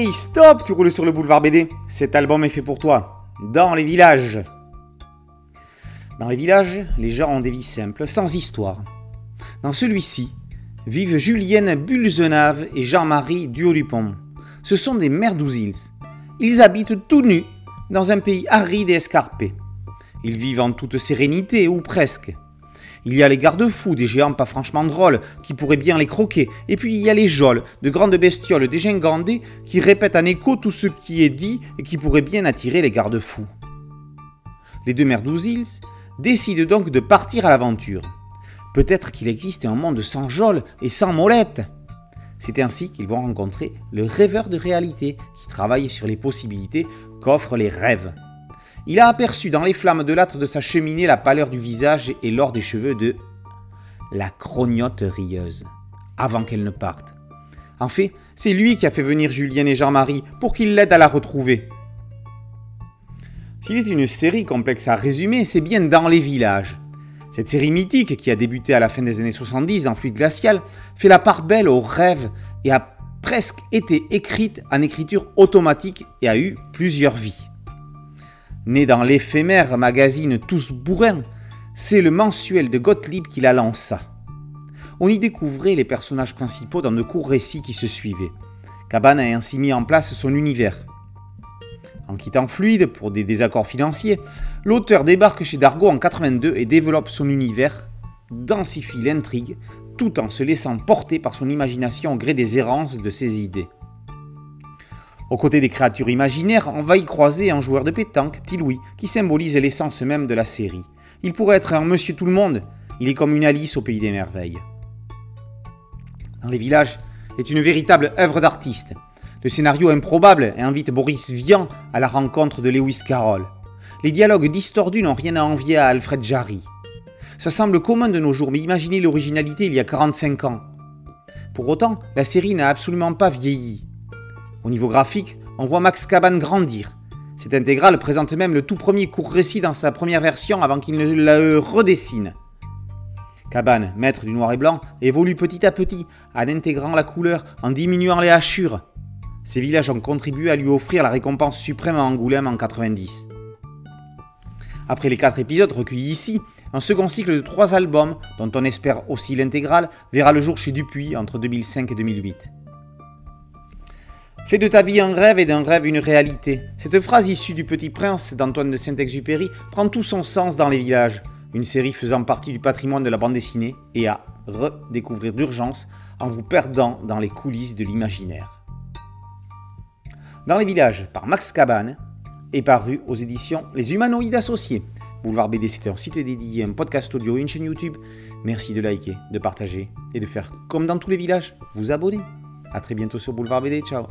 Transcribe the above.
Hey stop, tu roules sur le boulevard BD. Cet album est fait pour toi. Dans les villages. Dans les villages, les gens ont des vies simples, sans histoire. Dans celui-ci, vivent Julienne Bulzenave et Jean-Marie Duodupont. Ce sont des merdouzils. Ils habitent tout nus dans un pays aride et escarpé. Ils vivent en toute sérénité, ou presque. Il y a les garde-fous, des géants pas franchement drôles, qui pourraient bien les croquer. Et puis il y a les geôles, de grandes bestioles dégingandées, qui répètent en écho tout ce qui est dit et qui pourraient bien attirer les garde-fous. Les deux Merdouzils décident donc de partir à l'aventure. Peut-être qu'il existe un monde sans geôles et sans molettes. C'est ainsi qu'ils vont rencontrer le rêveur de réalité qui travaille sur les possibilités qu'offrent les rêves. Il a aperçu dans les flammes de l'âtre de sa cheminée la pâleur du visage et l'or des cheveux de la crognotte rieuse, avant qu'elle ne parte. En fait, c'est lui qui a fait venir Julienne et Jean-Marie pour qu'ils l'aident à la retrouver. S'il est une série complexe à résumer, c'est bien dans les villages. Cette série mythique, qui a débuté à la fin des années 70 dans Fluide Glacial, fait la part belle aux rêves et a presque été écrite en écriture automatique et a eu plusieurs vies. Né dans l'éphémère magazine Tous Bourrins, c'est le mensuel de Gottlieb qui la lança. On y découvrait les personnages principaux dans de courts récits qui se suivaient. Cabane a ainsi mis en place son univers. En quittant Fluide pour des désaccords financiers, l'auteur débarque chez Dargo en 82 et développe son univers, densifie l'intrigue, tout en se laissant porter par son imagination au gré des errances de ses idées. Aux côtés des créatures imaginaires, on va y croiser un joueur de pétanque, Petit Louis, qui symbolise l'essence même de la série. Il pourrait être un monsieur tout le monde, il est comme une Alice au pays des merveilles. Dans les villages est une véritable œuvre d'artiste. Le scénario improbable invite Boris Vian à la rencontre de Lewis Carroll. Les dialogues distordus n'ont rien à envier à Alfred Jarry. Ça semble commun de nos jours, mais imaginez l'originalité il y a 45 ans. Pour autant, la série n'a absolument pas vieilli. Au niveau graphique, on voit Max Caban grandir. Cette intégrale présente même le tout premier court récit dans sa première version avant qu'il ne le redessine. Caban, maître du noir et blanc, évolue petit à petit en intégrant la couleur, en diminuant les hachures. Ces villages ont contribué à lui offrir la récompense suprême à Angoulême en 90. Après les quatre épisodes recueillis ici, un second cycle de trois albums, dont on espère aussi l'intégrale, verra le jour chez Dupuis entre 2005 et 2008. Fais de ta vie un rêve et d'un rêve une réalité. Cette phrase issue du Petit Prince d'Antoine de Saint-Exupéry prend tout son sens dans les villages, une série faisant partie du patrimoine de la bande dessinée et à redécouvrir d'urgence en vous perdant dans les coulisses de l'imaginaire. Dans les villages par Max Cabane est paru aux éditions Les Humanoïdes Associés. Boulevard BD, c'est un site dédié, un podcast audio et une chaîne YouTube. Merci de liker, de partager et de faire comme dans tous les villages, vous abonner. A très bientôt sur Boulevard BD, ciao